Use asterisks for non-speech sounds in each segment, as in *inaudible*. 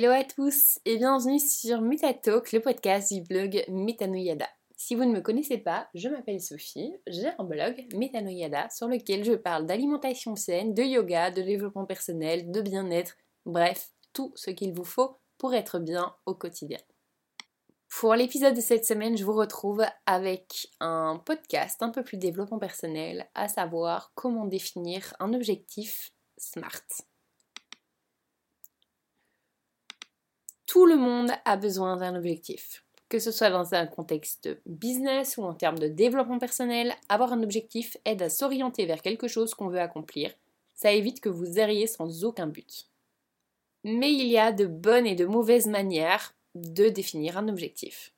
Hello à tous et bienvenue sur Metatalk, le podcast du blog Metanoyada. Si vous ne me connaissez pas, je m'appelle Sophie, j'ai un blog Metanoyada sur lequel je parle d'alimentation saine, de yoga, de développement personnel, de bien-être, bref, tout ce qu'il vous faut pour être bien au quotidien. Pour l'épisode de cette semaine, je vous retrouve avec un podcast un peu plus développement personnel, à savoir comment définir un objectif SMART. Tout le monde a besoin d'un objectif. Que ce soit dans un contexte business ou en termes de développement personnel, avoir un objectif aide à s'orienter vers quelque chose qu'on veut accomplir. Ça évite que vous erriez sans aucun but. Mais il y a de bonnes et de mauvaises manières de définir un objectif.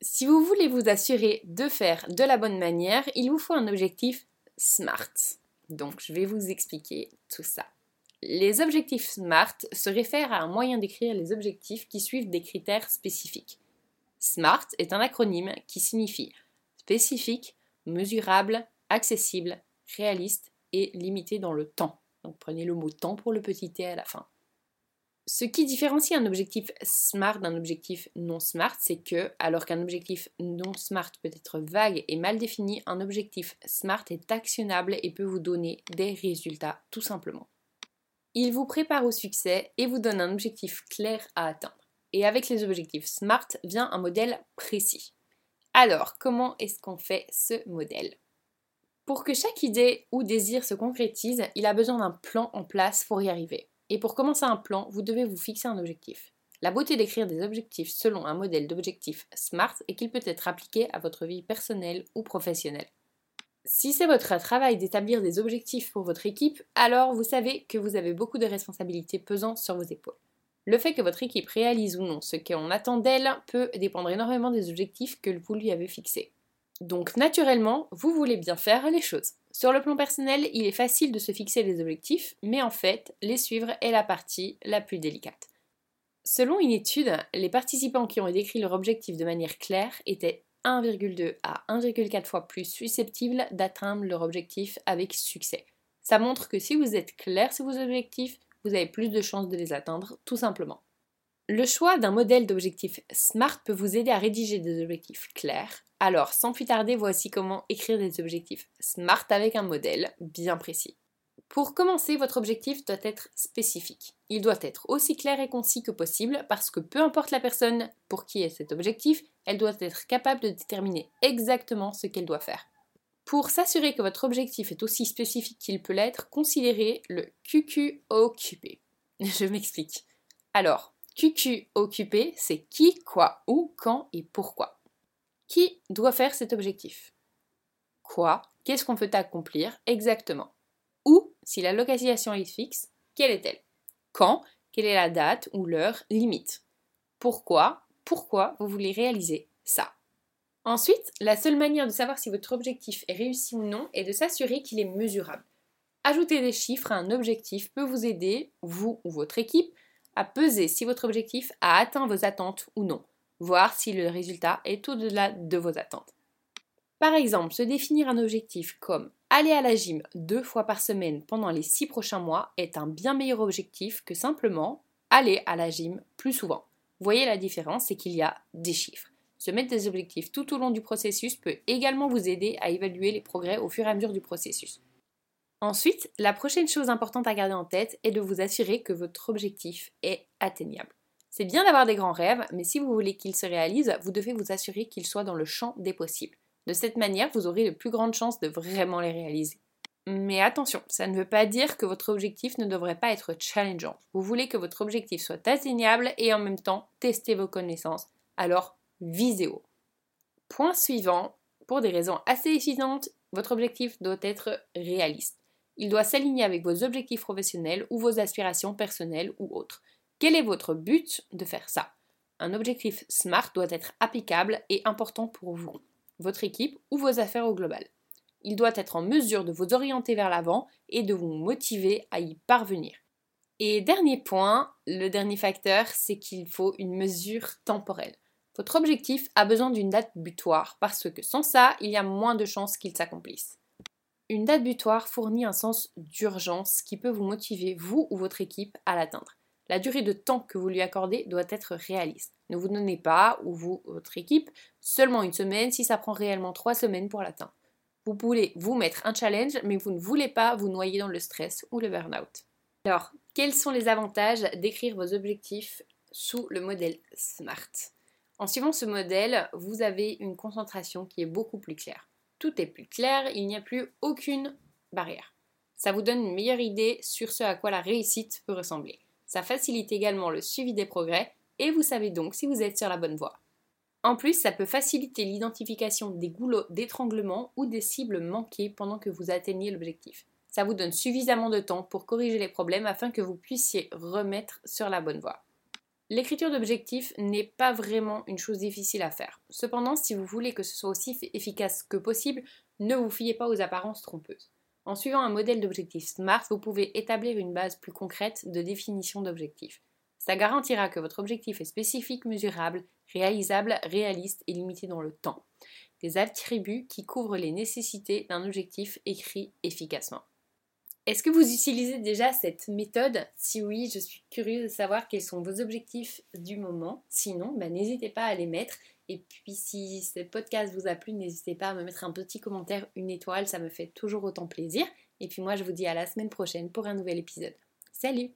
Si vous voulez vous assurer de faire de la bonne manière, il vous faut un objectif SMART. Donc je vais vous expliquer tout ça. Les objectifs SMART se réfèrent à un moyen d'écrire les objectifs qui suivent des critères spécifiques. SMART est un acronyme qui signifie spécifique, mesurable, accessible, réaliste et limité dans le temps. Donc prenez le mot temps pour le petit t à la fin. Ce qui différencie un objectif SMART d'un objectif non SMART, c'est que, alors qu'un objectif non SMART peut être vague et mal défini, un objectif SMART est actionnable et peut vous donner des résultats tout simplement. Il vous prépare au succès et vous donne un objectif clair à atteindre. Et avec les objectifs SMART vient un modèle précis. Alors, comment est-ce qu'on fait ce modèle? Pour que chaque idée ou désir se concrétise, il a besoin d'un plan en place pour y arriver. Et pour commencer un plan, vous devez vous fixer un objectif. La beauté d'écrire des objectifs selon un modèle d'objectif SMART est qu'il peut être appliqué à votre vie personnelle ou professionnelle. Si c'est votre travail d'établir des objectifs pour votre équipe, alors vous savez que vous avez beaucoup de responsabilités pesant sur vos épaules. Le fait que votre équipe réalise ou non ce qu'on attend d'elle peut dépendre énormément des objectifs que vous lui avez fixés. Donc naturellement, vous voulez bien faire les choses. Sur le plan personnel, il est facile de se fixer des objectifs, mais en fait, les suivre est la partie la plus délicate. Selon une étude, les participants qui ont décrit leur objectif de manière claire étaient 1,2 à 1,4 fois plus susceptibles d'atteindre leur objectif avec succès. Ça montre que si vous êtes clair sur vos objectifs, vous avez plus de chances de les atteindre, tout simplement. Le choix d'un modèle d'objectif SMART peut vous aider à rédiger des objectifs clairs. Alors, sans plus tarder, voici comment écrire des objectifs SMART avec un modèle bien précis. Pour commencer, votre objectif doit être spécifique. Il doit être aussi clair et concis que possible parce que peu importe la personne pour qui est cet objectif, elle doit être capable de déterminer exactement ce qu'elle doit faire. Pour s'assurer que votre objectif est aussi spécifique qu'il peut l'être, considérez le QQ-occupé. *laughs* Je m'explique. Alors, QQ-occupé, c'est qui, quoi, où, quand et pourquoi. Qui doit faire cet objectif? Quoi? Qu'est-ce qu'on peut accomplir exactement? Où? Si la localisation est fixe, quelle est-elle? Quand? Quelle est la date ou l'heure limite? Pourquoi? Pourquoi vous voulez réaliser ça Ensuite, la seule manière de savoir si votre objectif est réussi ou non est de s'assurer qu'il est mesurable. Ajouter des chiffres à un objectif peut vous aider, vous ou votre équipe, à peser si votre objectif a atteint vos attentes ou non, voir si le résultat est au-delà de vos attentes. Par exemple, se définir un objectif comme aller à la gym deux fois par semaine pendant les six prochains mois est un bien meilleur objectif que simplement aller à la gym plus souvent. Voyez la différence, c'est qu'il y a des chiffres. Se mettre des objectifs tout au long du processus peut également vous aider à évaluer les progrès au fur et à mesure du processus. Ensuite, la prochaine chose importante à garder en tête est de vous assurer que votre objectif est atteignable. C'est bien d'avoir des grands rêves, mais si vous voulez qu'ils se réalisent, vous devez vous assurer qu'ils soient dans le champ des possibles. De cette manière, vous aurez de plus grandes chances de vraiment les réaliser. Mais attention, ça ne veut pas dire que votre objectif ne devrait pas être challengeant. Vous voulez que votre objectif soit atteignable et en même temps tester vos connaissances. Alors, visez. Point suivant, pour des raisons assez évidentes, votre objectif doit être réaliste. Il doit s'aligner avec vos objectifs professionnels ou vos aspirations personnelles ou autres. Quel est votre but de faire ça? Un objectif SMART doit être applicable et important pour vous votre équipe ou vos affaires au global. Il doit être en mesure de vous orienter vers l'avant et de vous motiver à y parvenir. Et dernier point, le dernier facteur, c'est qu'il faut une mesure temporelle. Votre objectif a besoin d'une date butoir parce que sans ça, il y a moins de chances qu'il s'accomplisse. Une date butoir fournit un sens d'urgence qui peut vous motiver, vous ou votre équipe, à l'atteindre. La durée de temps que vous lui accordez doit être réaliste. Ne vous donnez pas, ou vous, votre équipe, seulement une semaine si ça prend réellement trois semaines pour l'atteindre. Vous pouvez vous mettre un challenge, mais vous ne voulez pas vous noyer dans le stress ou le burn-out. Alors, quels sont les avantages d'écrire vos objectifs sous le modèle SMART? En suivant ce modèle, vous avez une concentration qui est beaucoup plus claire. Tout est plus clair, il n'y a plus aucune barrière. Ça vous donne une meilleure idée sur ce à quoi la réussite peut ressembler. Ça facilite également le suivi des progrès et vous savez donc si vous êtes sur la bonne voie. En plus, ça peut faciliter l'identification des goulots d'étranglement ou des cibles manquées pendant que vous atteignez l'objectif. Ça vous donne suffisamment de temps pour corriger les problèmes afin que vous puissiez remettre sur la bonne voie. L'écriture d'objectifs n'est pas vraiment une chose difficile à faire. Cependant, si vous voulez que ce soit aussi efficace que possible, ne vous fiez pas aux apparences trompeuses. En suivant un modèle d'objectif SMART, vous pouvez établir une base plus concrète de définition d'objectifs. Ça garantira que votre objectif est spécifique, mesurable, réalisable, réaliste et limité dans le temps. Des attributs qui couvrent les nécessités d'un objectif écrit efficacement. Est-ce que vous utilisez déjà cette méthode? Si oui, je suis curieuse de savoir quels sont vos objectifs du moment. Sinon, bah, n'hésitez pas à les mettre. Et puis si ce podcast vous a plu, n'hésitez pas à me mettre un petit commentaire, une étoile, ça me fait toujours autant plaisir. Et puis moi, je vous dis à la semaine prochaine pour un nouvel épisode. Salut